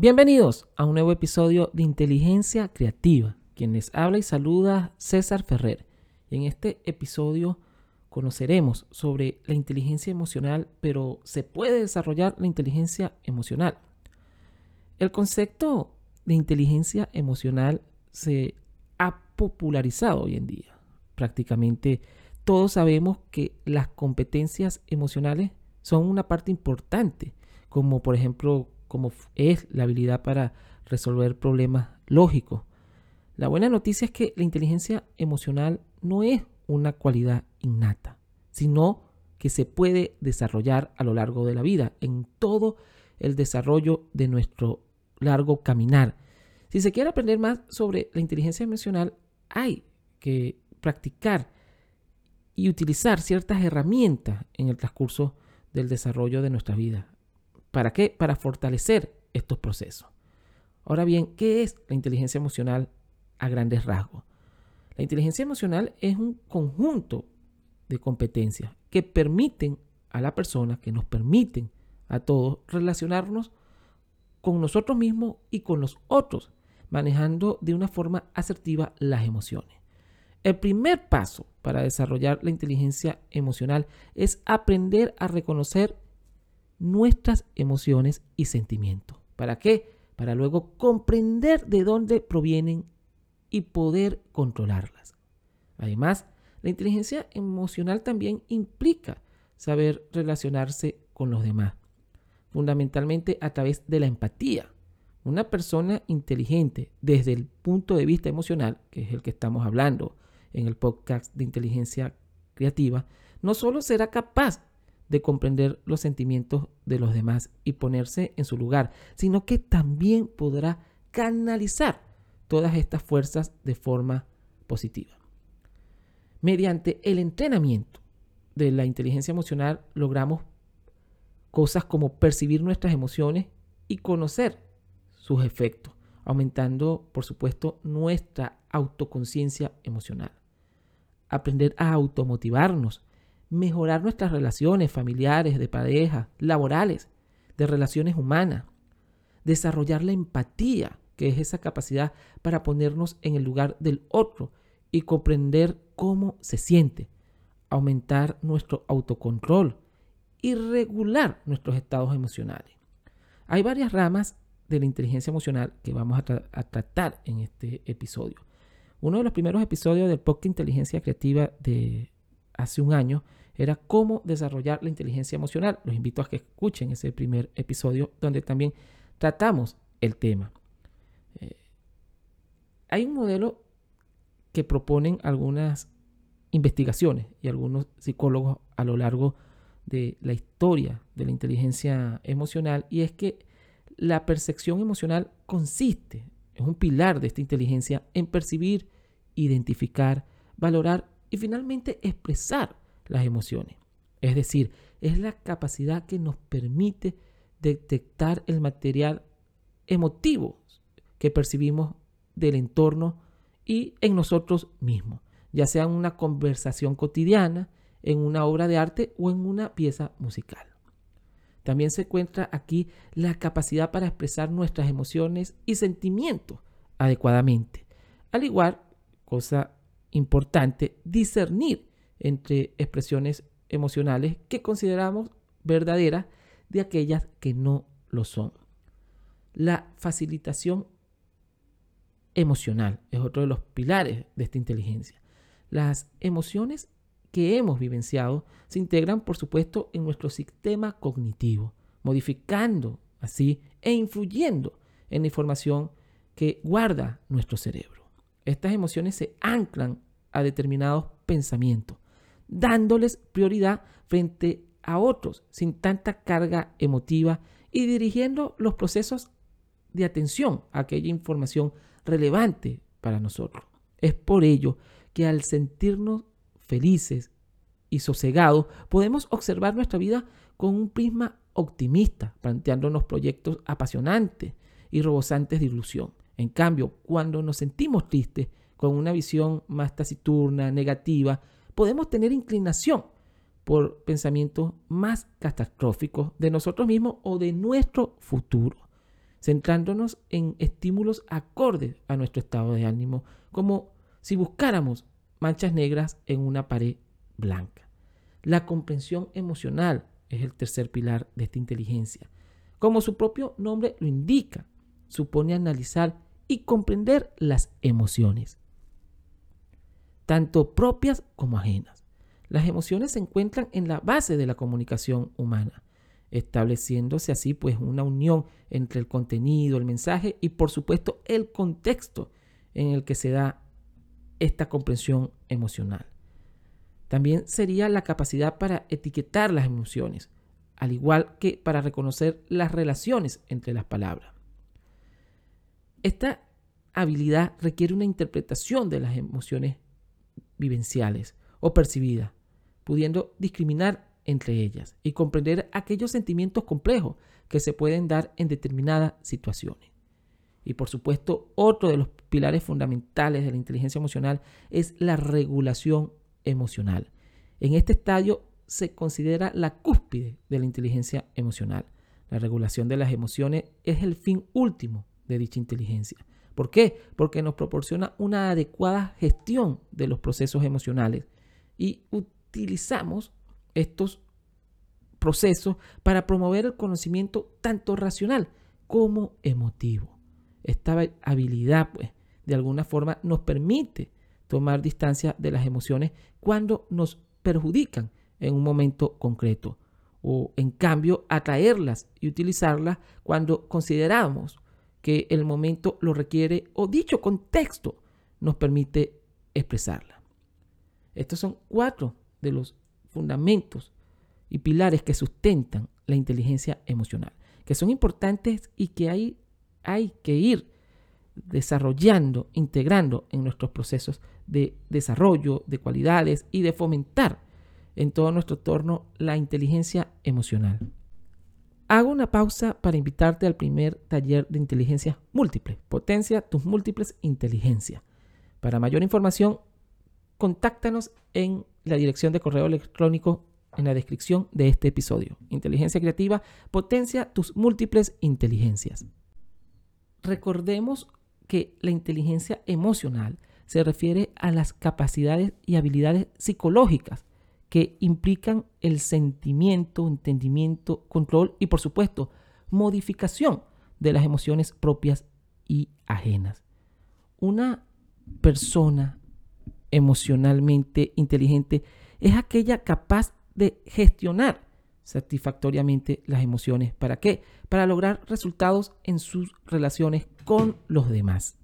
Bienvenidos a un nuevo episodio de Inteligencia Creativa. Quien les habla y saluda César Ferrer. En este episodio conoceremos sobre la inteligencia emocional, pero ¿se puede desarrollar la inteligencia emocional? El concepto de inteligencia emocional se ha popularizado hoy en día. Prácticamente todos sabemos que las competencias emocionales son una parte importante, como por ejemplo como es la habilidad para resolver problemas lógicos. La buena noticia es que la inteligencia emocional no es una cualidad innata, sino que se puede desarrollar a lo largo de la vida, en todo el desarrollo de nuestro largo caminar. Si se quiere aprender más sobre la inteligencia emocional, hay que practicar y utilizar ciertas herramientas en el transcurso del desarrollo de nuestra vida. ¿Para qué? Para fortalecer estos procesos. Ahora bien, ¿qué es la inteligencia emocional a grandes rasgos? La inteligencia emocional es un conjunto de competencias que permiten a la persona, que nos permiten a todos relacionarnos con nosotros mismos y con los otros, manejando de una forma asertiva las emociones. El primer paso para desarrollar la inteligencia emocional es aprender a reconocer nuestras emociones y sentimientos. ¿Para qué? Para luego comprender de dónde provienen y poder controlarlas. Además, la inteligencia emocional también implica saber relacionarse con los demás, fundamentalmente a través de la empatía. Una persona inteligente desde el punto de vista emocional, que es el que estamos hablando en el podcast de inteligencia creativa, no solo será capaz de comprender los sentimientos de los demás y ponerse en su lugar, sino que también podrá canalizar todas estas fuerzas de forma positiva. Mediante el entrenamiento de la inteligencia emocional logramos cosas como percibir nuestras emociones y conocer sus efectos, aumentando, por supuesto, nuestra autoconciencia emocional. Aprender a automotivarnos, mejorar nuestras relaciones familiares, de pareja, laborales, de relaciones humanas, desarrollar la empatía, que es esa capacidad para ponernos en el lugar del otro y comprender cómo se siente, aumentar nuestro autocontrol y regular nuestros estados emocionales. Hay varias ramas de la inteligencia emocional que vamos a, a tratar en este episodio. Uno de los primeros episodios del podcast Inteligencia Creativa de hace un año era cómo desarrollar la inteligencia emocional. Los invito a que escuchen ese primer episodio donde también tratamos el tema. Eh, hay un modelo que proponen algunas investigaciones y algunos psicólogos a lo largo de la historia de la inteligencia emocional y es que la percepción emocional consiste, es un pilar de esta inteligencia en percibir, identificar, valorar y finalmente expresar las emociones. Es decir, es la capacidad que nos permite detectar el material emotivo que percibimos del entorno y en nosotros mismos, ya sea en una conversación cotidiana, en una obra de arte o en una pieza musical. También se encuentra aquí la capacidad para expresar nuestras emociones y sentimientos adecuadamente. Al igual, cosa importante, discernir entre expresiones emocionales que consideramos verdaderas de aquellas que no lo son. La facilitación emocional es otro de los pilares de esta inteligencia. Las emociones que hemos vivenciado se integran, por supuesto, en nuestro sistema cognitivo, modificando así e influyendo en la información que guarda nuestro cerebro. Estas emociones se anclan a determinados pensamientos, dándoles prioridad frente a otros sin tanta carga emotiva y dirigiendo los procesos de atención a aquella información relevante para nosotros. Es por ello que al sentirnos felices y sosegados, podemos observar nuestra vida con un prisma optimista, planteándonos proyectos apasionantes y rebosantes de ilusión. En cambio, cuando nos sentimos tristes, con una visión más taciturna, negativa, podemos tener inclinación por pensamientos más catastróficos de nosotros mismos o de nuestro futuro. centrándonos en estímulos acordes a nuestro estado de ánimo, como si buscáramos manchas negras en una pared blanca. La comprensión emocional es el tercer pilar de esta inteligencia. Como su propio nombre lo indica, supone analizar y comprender las emociones, tanto propias como ajenas. Las emociones se encuentran en la base de la comunicación humana, estableciéndose así pues una unión entre el contenido, el mensaje y por supuesto el contexto en el que se da esta comprensión emocional. También sería la capacidad para etiquetar las emociones, al igual que para reconocer las relaciones entre las palabras. Esta habilidad requiere una interpretación de las emociones vivenciales o percibidas, pudiendo discriminar entre ellas y comprender aquellos sentimientos complejos que se pueden dar en determinadas situaciones. Y por supuesto, otro de los pilares fundamentales de la inteligencia emocional es la regulación emocional. En este estadio se considera la cúspide de la inteligencia emocional. La regulación de las emociones es el fin último de dicha inteligencia. ¿Por qué? Porque nos proporciona una adecuada gestión de los procesos emocionales y utilizamos estos procesos para promover el conocimiento tanto racional como emotivo. Esta habilidad, pues, de alguna forma nos permite tomar distancia de las emociones cuando nos perjudican en un momento concreto o en cambio atraerlas y utilizarlas cuando consideramos que el momento lo requiere o dicho contexto nos permite expresarla. Estos son cuatro de los fundamentos y pilares que sustentan la inteligencia emocional, que son importantes y que hay, hay que ir desarrollando, integrando en nuestros procesos de desarrollo, de cualidades y de fomentar en todo nuestro entorno la inteligencia emocional. Hago una pausa para invitarte al primer taller de inteligencia múltiple. Potencia tus múltiples inteligencias. Para mayor información, contáctanos en la dirección de correo electrónico en la descripción de este episodio. Inteligencia creativa, potencia tus múltiples inteligencias. Recordemos que la inteligencia emocional se refiere a las capacidades y habilidades psicológicas que implican el sentimiento, entendimiento, control y por supuesto modificación de las emociones propias y ajenas. Una persona emocionalmente inteligente es aquella capaz de gestionar satisfactoriamente las emociones. ¿Para qué? Para lograr resultados en sus relaciones con los demás.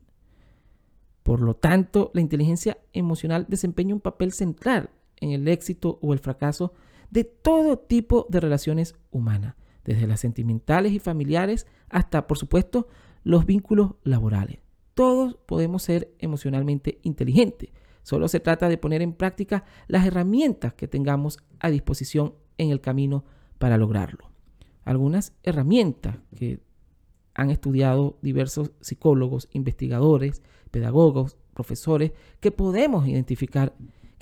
Por lo tanto, la inteligencia emocional desempeña un papel central en el éxito o el fracaso de todo tipo de relaciones humanas, desde las sentimentales y familiares hasta, por supuesto, los vínculos laborales. Todos podemos ser emocionalmente inteligentes. Solo se trata de poner en práctica las herramientas que tengamos a disposición en el camino para lograrlo. Algunas herramientas que han estudiado diversos psicólogos, investigadores, pedagogos, profesores, que podemos identificar,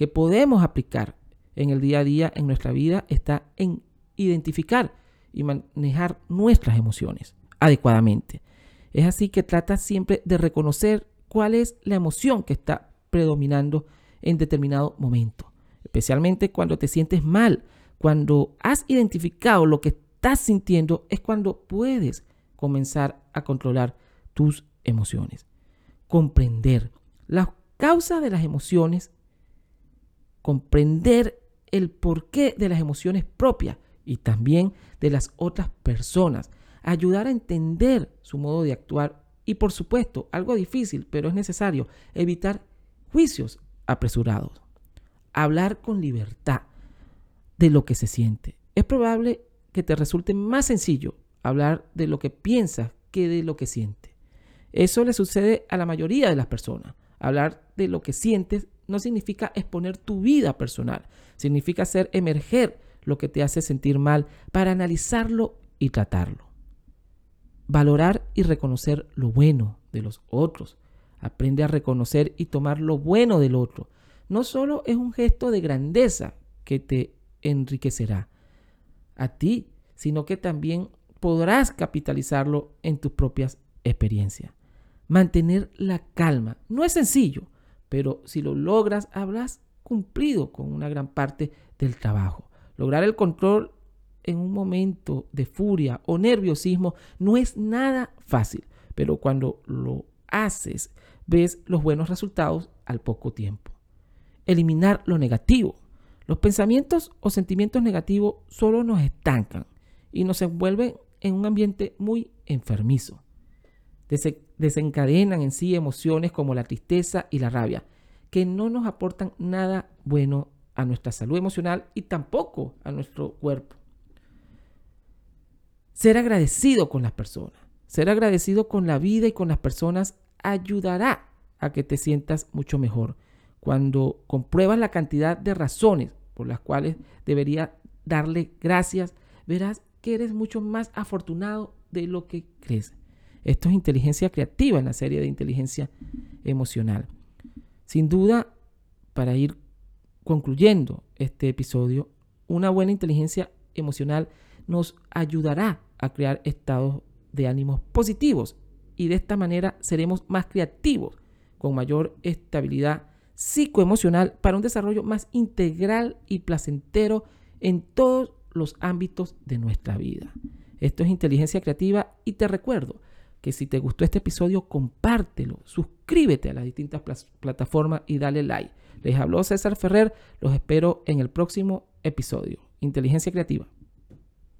que podemos aplicar en el día a día, en nuestra vida, está en identificar y manejar nuestras emociones adecuadamente. Es así que trata siempre de reconocer cuál es la emoción que está predominando en determinado momento, especialmente cuando te sientes mal, cuando has identificado lo que estás sintiendo, es cuando puedes comenzar a controlar tus emociones. Comprender las causas de las emociones, comprender el porqué de las emociones propias y también de las otras personas, ayudar a entender su modo de actuar y por supuesto, algo difícil, pero es necesario, evitar juicios apresurados. Hablar con libertad, de lo que se siente. Es probable que te resulte más sencillo hablar de lo que piensas que de lo que sientes. Eso le sucede a la mayoría de las personas. Hablar de lo que sientes no significa exponer tu vida personal, significa hacer emerger lo que te hace sentir mal para analizarlo y tratarlo. Valorar y reconocer lo bueno de los otros. Aprende a reconocer y tomar lo bueno del otro. No solo es un gesto de grandeza que te enriquecerá a ti, sino que también podrás capitalizarlo en tus propias experiencias. Mantener la calma no es sencillo, pero si lo logras, habrás cumplido con una gran parte del trabajo. Lograr el control en un momento de furia o nerviosismo no es nada fácil, pero cuando lo haces, ves los buenos resultados al poco tiempo. Eliminar lo negativo. Los pensamientos o sentimientos negativos solo nos estancan y nos envuelven en un ambiente muy enfermizo. Desencadenan en sí emociones como la tristeza y la rabia, que no nos aportan nada bueno a nuestra salud emocional y tampoco a nuestro cuerpo. Ser agradecido con las personas, ser agradecido con la vida y con las personas ayudará a que te sientas mucho mejor. Cuando compruebas la cantidad de razones por las cuales debería darle gracias, verás que eres mucho más afortunado de lo que crees. Esto es inteligencia creativa en la serie de inteligencia emocional. Sin duda, para ir concluyendo este episodio, una buena inteligencia emocional nos ayudará a crear estados de ánimos positivos y de esta manera seremos más creativos, con mayor estabilidad psicoemocional para un desarrollo más integral y placentero en todos los ámbitos de nuestra vida. Esto es inteligencia creativa y te recuerdo que si te gustó este episodio, compártelo, suscríbete a las distintas plataformas y dale like. Les habló César Ferrer, los espero en el próximo episodio. Inteligencia creativa.